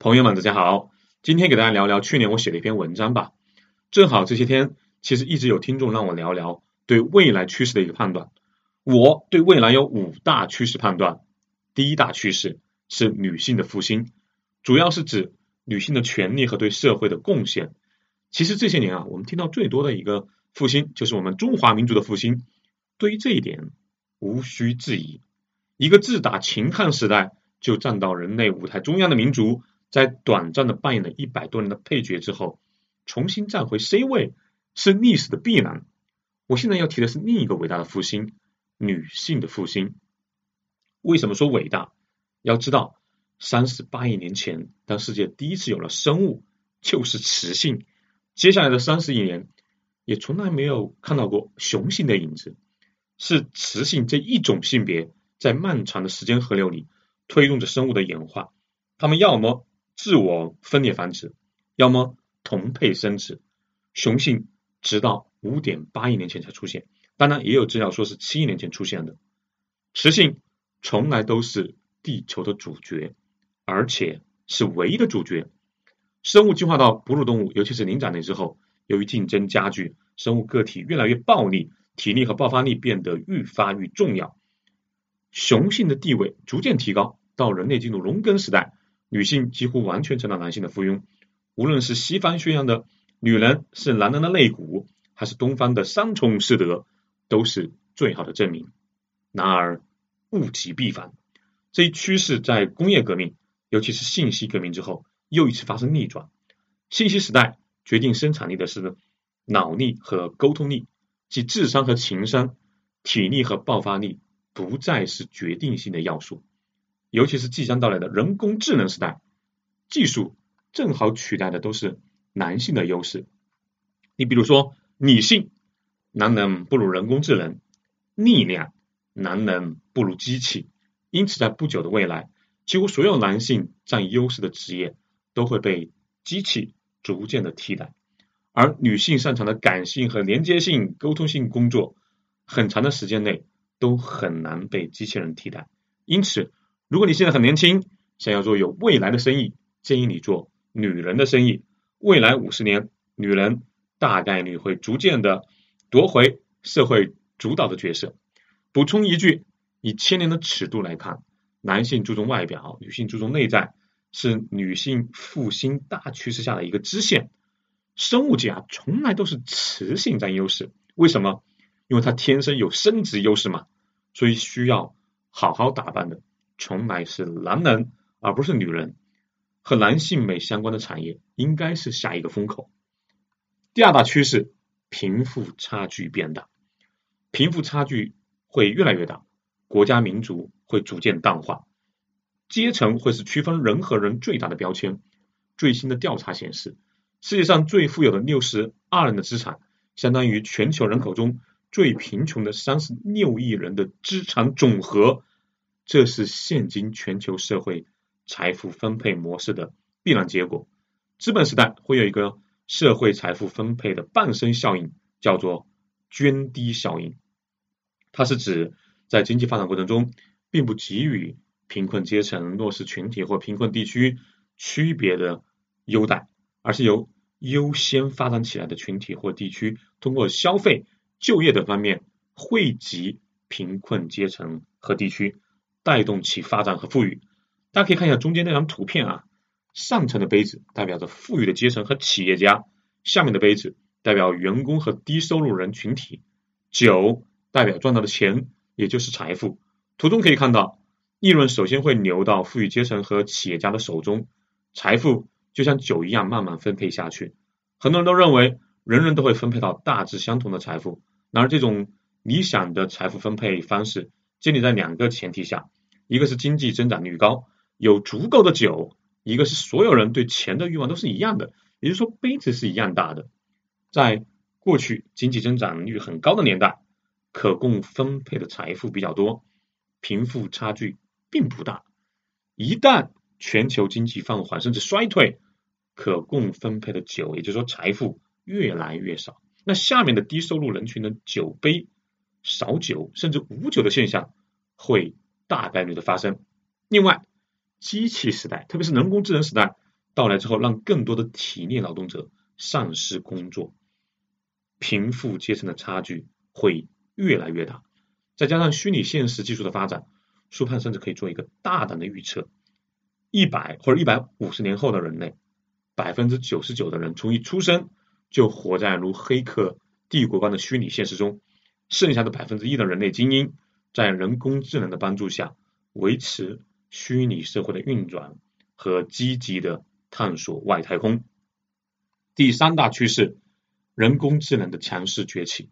朋友们，大家好，今天给大家聊聊去年我写的一篇文章吧。正好这些天，其实一直有听众让我聊聊对未来趋势的一个判断。我对未来有五大趋势判断。第一大趋势是女性的复兴，主要是指女性的权利和对社会的贡献。其实这些年啊，我们听到最多的一个复兴就是我们中华民族的复兴。对于这一点，无需质疑，一个自打秦汉时代就站到人类舞台中央的民族。在短暂的扮演了一百多年的配角之后，重新站回 C 位是历史的必然。我现在要提的是另一个伟大的复兴——女性的复兴。为什么说伟大？要知道，三十八亿年前，当世界第一次有了生物，就是雌性。接下来的三十亿年，也从来没有看到过雄性的影子。是雌性这一种性别，在漫长的时间河流里推动着生物的演化。他们要么……自我分裂繁殖，要么同配生殖。雄性直到五点八亿年前才出现，当然也有资料说是七亿年前出现的。雌性从来都是地球的主角，而且是唯一的主角。生物进化到哺乳动物，尤其是灵长类之后，由于竞争加剧，生物个体越来越暴力，体力和爆发力变得愈发愈重要。雄性的地位逐渐提高，到人类进入农耕时代。女性几乎完全成了男性的附庸，无论是西方宣扬的女人是男人的肋骨，还是东方的三从四德，都是最好的证明。然而物极必反，这一趋势在工业革命，尤其是信息革命之后，又一次发生逆转。信息时代决定生产力的是脑力和沟通力，即智商和情商，体力和爆发力不再是决定性的要素。尤其是即将到来的人工智能时代，技术正好取代的都是男性的优势。你比如说，女性，男人不如人工智能；力量，男人不如机器。因此，在不久的未来，几乎所有男性占优势的职业都会被机器逐渐的替代，而女性擅长的感性和连接性、沟通性工作，很长的时间内都很难被机器人替代。因此，如果你现在很年轻，想要做有未来的生意，建议你做女人的生意。未来五十年，女人大概率会逐渐的夺回社会主导的角色。补充一句，以千年的尺度来看，男性注重外表，女性注重内在，是女性复兴大趋势下的一个支线。生物界啊，从来都是雌性占优势，为什么？因为它天生有生殖优势嘛，所以需要好好打扮的。从来是男人，而不是女人。和男性美相关的产业应该是下一个风口。第二大趋势，贫富差距变大，贫富差距会越来越大，国家民族会逐渐淡化，阶层会是区分人和人最大的标签。最新的调查显示，世界上最富有的六十二人的资产，相当于全球人口中最贫穷的三十六亿人的资产总和。这是现今全球社会财富分配模式的必然结果。资本时代会有一个社会财富分配的伴生效应，叫做涓滴效应。它是指在经济发展过程中，并不给予贫困阶层、弱势群体或贫困地区区别的优待，而是由优先发展起来的群体或地区，通过消费、就业等方面惠及贫困阶层和地区。带动其发展和富裕。大家可以看一下中间那张图片啊，上层的杯子代表着富裕的阶层和企业家，下面的杯子代表员工和低收入人群体。酒代表赚到的钱，也就是财富。图中可以看到，利润首先会流到富裕阶层和企业家的手中，财富就像酒一样慢慢分配下去。很多人都认为人人都会分配到大致相同的财富，然而这种理想的财富分配方式建立在两个前提下。一个是经济增长率高，有足够的酒；一个是所有人对钱的欲望都是一样的，也就是说杯子是一样大的。在过去经济增长率很高的年代，可供分配的财富比较多，贫富差距并不大。一旦全球经济放缓甚至衰退，可供分配的酒，也就是说财富越来越少，那下面的低收入人群的酒杯少酒甚至无酒的现象会。大概率的发生。另外，机器时代，特别是人工智能时代，到来之后，让更多的体力劳动者丧失工作，贫富阶层的差距会越来越大。再加上虚拟现实技术的发展，苏盼甚至可以做一个大胆的预测：一百或者一百五十年后的人类，百分之九十九的人从一出生就活在如黑客帝国般的虚拟现实中，剩下的百分之一的人类精英，在人工智能的帮助下，维持虚拟社会的运转和积极的探索外太空。第三大趋势：人工智能的强势崛起。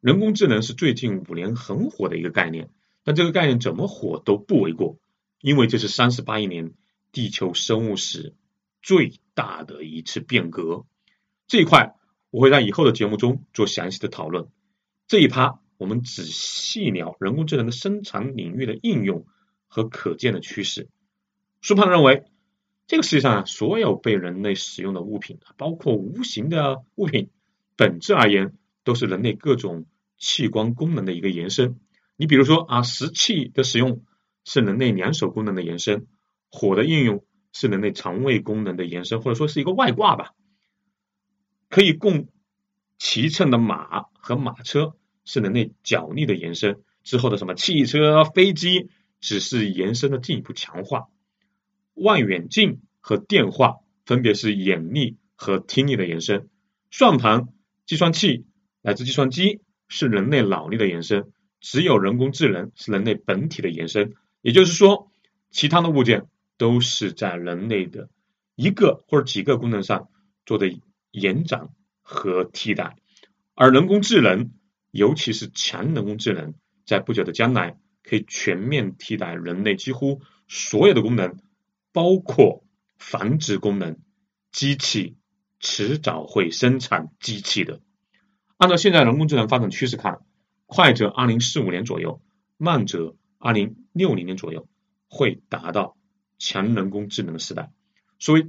人工智能是最近五年很火的一个概念，但这个概念怎么火都不为过，因为这是三十八亿年地球生物史最大的一次变革。这一块我会在以后的节目中做详细的讨论。这一趴我们只细聊人工智能的生产领域的应用和可见的趋势。苏胖认为，这个世界上啊所有被人类使用的物品，包括无形的物品，本质而言。都是人类各种器官功能的一个延伸。你比如说啊，石器的使用是人类两手功能的延伸，火的应用是人类肠胃功能的延伸，或者说是一个外挂吧。可以供骑乘的马和马车是人类脚力的延伸，之后的什么汽车、飞机只是延伸的进一步强化。望远镜和电话分别是眼力和听力的延伸，算盘、计算器。来自计算机是人类脑力的延伸，只有人工智能是人类本体的延伸。也就是说，其他的物件都是在人类的一个或者几个功能上做的延展和替代。而人工智能，尤其是强人工智能，在不久的将来可以全面替代人类几乎所有的功能，包括繁殖功能。机器迟早会生产机器的。按照现在人工智能发展趋势看，快则二零四五年左右，慢则二零六零年左右，会达到强人工智能时代。所谓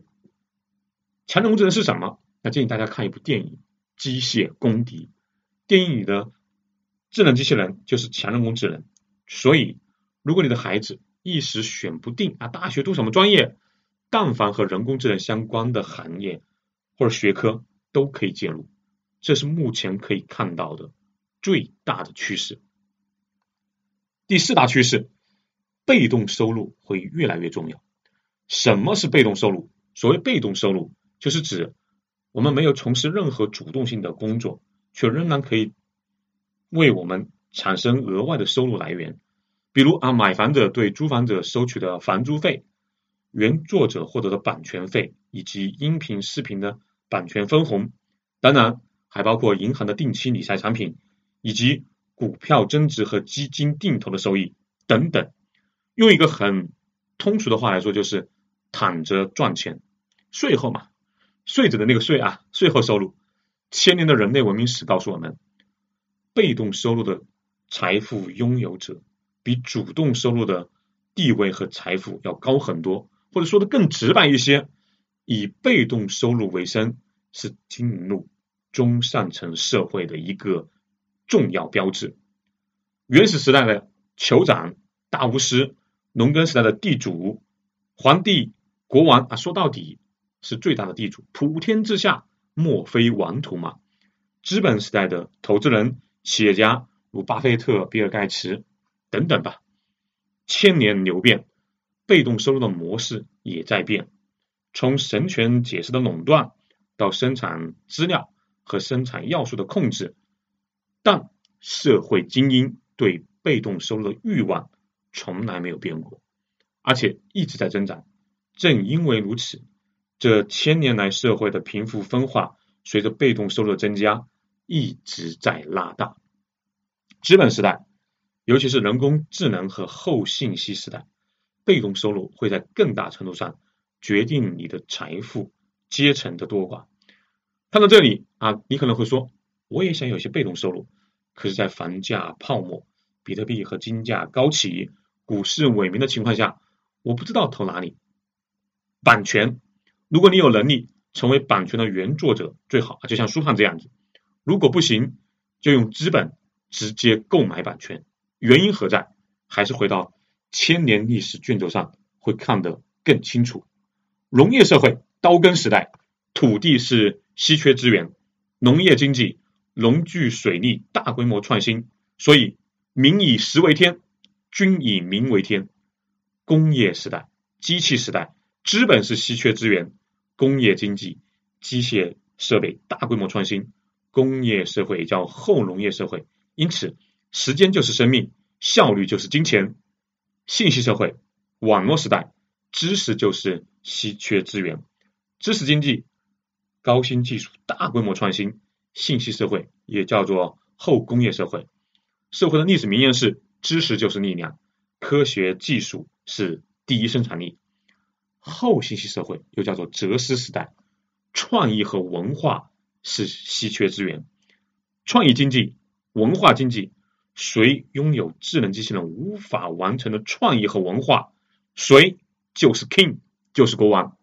强人工智能是什么？那建议大家看一部电影《机械公敌》，定义你的智能机器人就是强人工智能。所以，如果你的孩子一时选不定啊，大学读什么专业，但凡和人工智能相关的行业或者学科都可以介入。这是目前可以看到的最大的趋势。第四大趋势，被动收入会越来越重要。什么是被动收入？所谓被动收入，就是指我们没有从事任何主动性的工作，却仍然可以为我们产生额外的收入来源。比如啊，买房者对租房者收取的房租费，原作者获得的版权费，以及音频、视频的版权分红。当然。还包括银行的定期理财产品，以及股票增值和基金定投的收益等等。用一个很通俗的话来说，就是躺着赚钱。税后嘛，税子的那个税啊，税后收入。千年的人类文明史告诉我们，被动收入的财富拥有者比主动收入的地位和财富要高很多。或者说的更直白一些，以被动收入为生是进入。中上层社会的一个重要标志。原始时代的酋长、大巫师，农耕时代的地主、皇帝、国王啊，说到底是最大的地主。普天之下，莫非王土嘛？资本时代的投资人、企业家，如巴菲特、比尔盖茨等等吧。千年流变，被动收入的模式也在变。从神权解释的垄断，到生产资料。和生产要素的控制，但社会精英对被动收入的欲望从来没有变过，而且一直在增长。正因为如此，这千年来社会的贫富分化随着被动收入的增加一直在拉大。资本时代，尤其是人工智能和后信息时代，被动收入会在更大程度上决定你的财富阶层的多寡。看到这里啊，你可能会说，我也想有些被动收入，可是，在房价泡沫、比特币和金价高企、股市萎靡的情况下，我不知道投哪里。版权，如果你有能力成为版权的原作者，最好就像书胖这样子；如果不行，就用资本直接购买版权。原因何在？还是回到千年历史卷轴上会看得更清楚。农业社会刀耕时代，土地是稀缺资源，农业经济、农具、水利大规模创新，所以民以食为天，君以民为天。工业时代、机器时代，资本是稀缺资源，工业经济、机械设备大规模创新，工业社会叫后农业社会。因此，时间就是生命，效率就是金钱。信息社会、网络时代，知识就是稀缺资源。知识经济、高新技术大规模创新。信息社会也叫做后工业社会。社会的历史名言是：知识就是力量，科学技术是第一生产力。后信息社会又叫做哲思时代，创意和文化是稀缺资源。创意经济。文化经济，谁拥有智能机器人无法完成的创意和文化，谁就是 king，就是国王。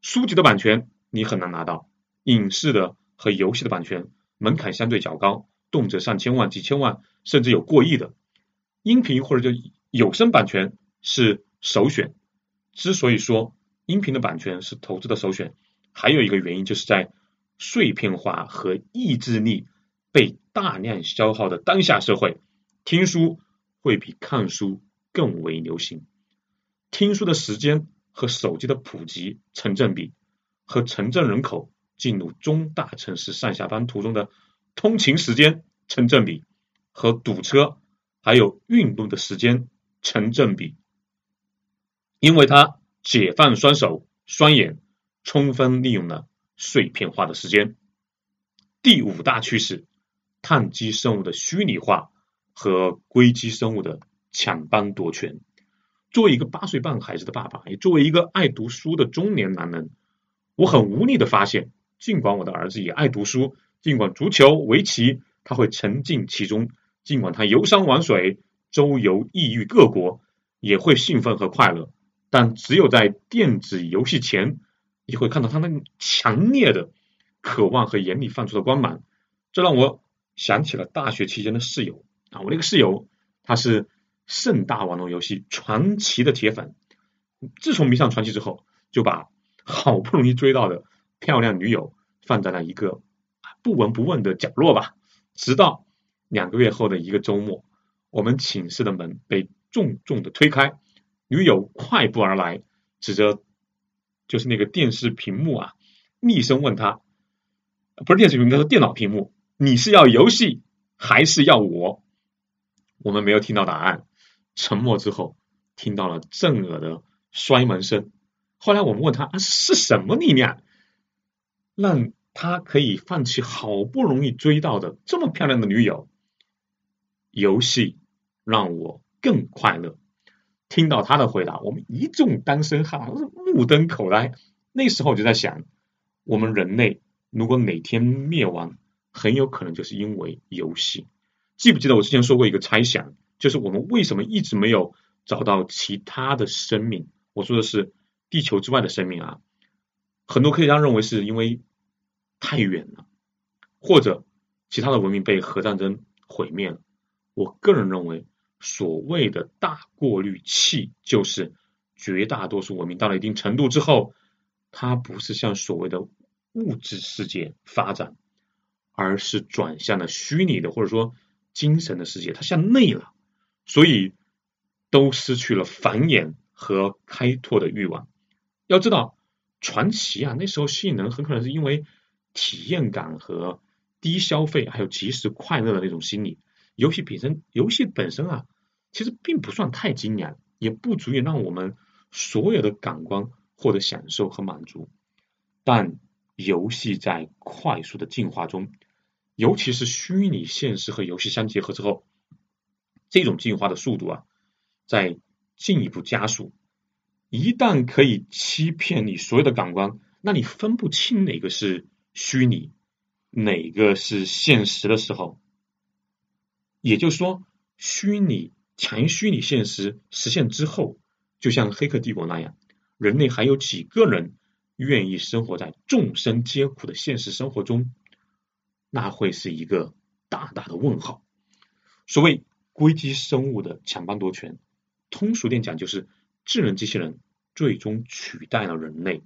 书籍的版权你很难拿到，影视的和游戏的版权门槛相对较高，动辄上千万、几千万，甚至有过亿的。音频或者叫有声版权是首选。之所以说音频的版权是投资的首选，还有一个原因就是在碎片化和意志力。被大量消耗的当下社会，听书会比看书更为流行。听书的时间和手机的普及成正比，和城镇人口进入中大城市上下班途中的通勤时间成正比，和堵车还有运动的时间成正比。因为他解放双手双眼，充分利用了碎片化的时间。第五大趋势。碳基生物的虚拟化和硅基生物的抢班夺权。作为一个八岁半孩子的爸爸，也作为一个爱读书的中年男人，我很无力的发现，尽管我的儿子也爱读书，尽管足球、围棋他会沉浸其中，尽管他游山玩水、周游异域各国也会兴奋和快乐，但只有在电子游戏前，你会看到他那强烈的渴望和眼里放出的光芒，这让我。想起了大学期间的室友啊，我那个室友他是盛大网络游戏传奇的铁粉，自从迷上传奇之后，就把好不容易追到的漂亮女友放在了一个不闻不问的角落吧。直到两个月后的一个周末，我们寝室的门被重重的推开，女友快步而来，指着就是那个电视屏幕啊，厉声问他，不是电视屏幕，应该是电脑屏幕。你是要游戏还是要我？我们没有听到答案，沉默之后，听到了震耳的摔门声。后来我们问他啊是什么力量，让他可以放弃好不容易追到的这么漂亮的女友？游戏让我更快乐。听到他的回答，我们一众单身汉目瞪口呆。那时候我就在想，我们人类如果哪天灭亡，很有可能就是因为游戏。记不记得我之前说过一个猜想，就是我们为什么一直没有找到其他的生命？我说的是地球之外的生命啊。很多科学家认为是因为太远了，或者其他的文明被核战争毁灭了。我个人认为，所谓的大过滤器，就是绝大多数文明到了一定程度之后，它不是向所谓的物质世界发展。而是转向了虚拟的，或者说精神的世界，它向内了，所以都失去了繁衍和开拓的欲望。要知道，传奇啊，那时候吸引人很可能是因为体验感和低消费，还有及时快乐的那种心理。游戏本身，游戏本身啊，其实并不算太精良，也不足以让我们所有的感官获得享受和满足。但游戏在快速的进化中。尤其是虚拟现实和游戏相结合之后，这种进化的速度啊，在进一步加速。一旦可以欺骗你所有的感官，那你分不清哪个是虚拟，哪个是现实的时候，也就是说，虚拟强虚拟现实实现之后，就像《黑客帝国》那样，人类还有几个人愿意生活在众生皆苦的现实生活中？那会是一个大大的问号。所谓硅基生物的抢班夺权，通俗点讲就是智能机器人最终取代了人类，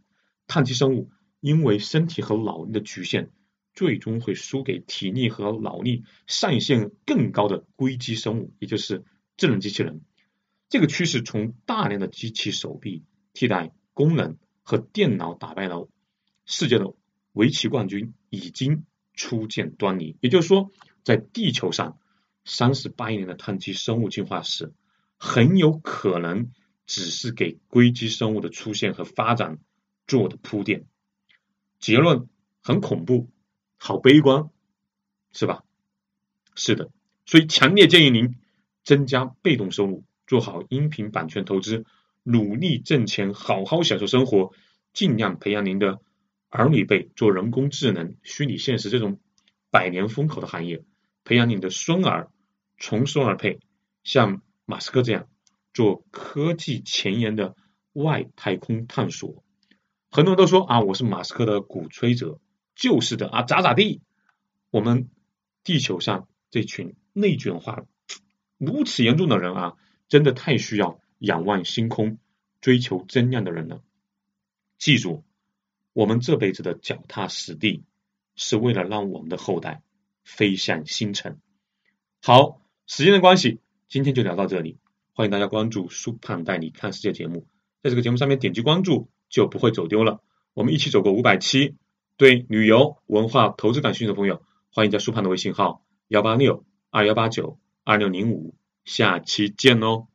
碳基生物因为身体和脑力的局限，最终会输给体力和脑力上限更高的硅基生物，也就是智能机器人。这个趋势从大量的机器手臂替代工人和电脑打败了世界的围棋冠军，已经初见端倪。也就是说，在地球上三十八亿年的碳基生物进化史，很有可能只是给硅基生物的出现和发展做的铺垫。结论很恐怖，好悲观，是吧？是的，所以强烈建议您增加被动收入。做好音频版权投资，努力挣钱，好好享受生活，尽量培养您的儿女辈做人工智能、虚拟现实这种百年风口的行业，培养你的孙儿从孙儿辈，像马斯克这样做科技前沿的外太空探索。很多人都说啊，我是马斯克的鼓吹者，就是的啊，咋咋地。我们地球上这群内卷化如此严重的人啊。真的太需要仰望星空、追求增量的人了。记住，我们这辈子的脚踏实地，是为了让我们的后代飞向星辰。好，时间的关系，今天就聊到这里。欢迎大家关注苏胖带你看世界节目，在这个节目上面点击关注，就不会走丢了。我们一起走过五百期。对旅游、文化、投资感兴趣的朋友，欢迎加苏胖的微信号：幺八六二幺八九二六零五。下期见喽！